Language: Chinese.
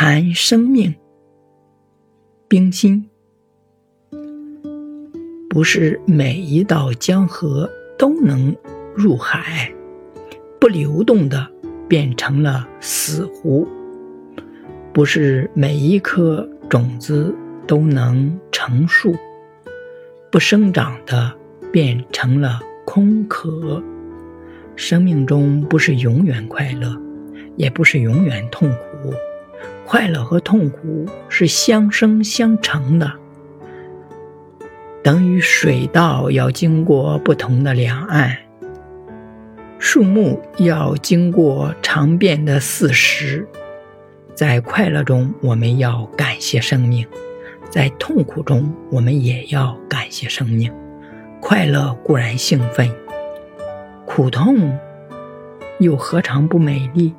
谈生命，冰心。不是每一道江河都能入海，不流动的变成了死湖；不是每一颗种子都能成树，不生长的变成了空壳。生命中不是永远快乐，也不是永远痛苦。快乐和痛苦是相生相成的，等于水稻要经过不同的两岸，树木要经过长变的四时。在快乐中，我们要感谢生命；在痛苦中，我们也要感谢生命。快乐固然兴奋，苦痛又何尝不美丽？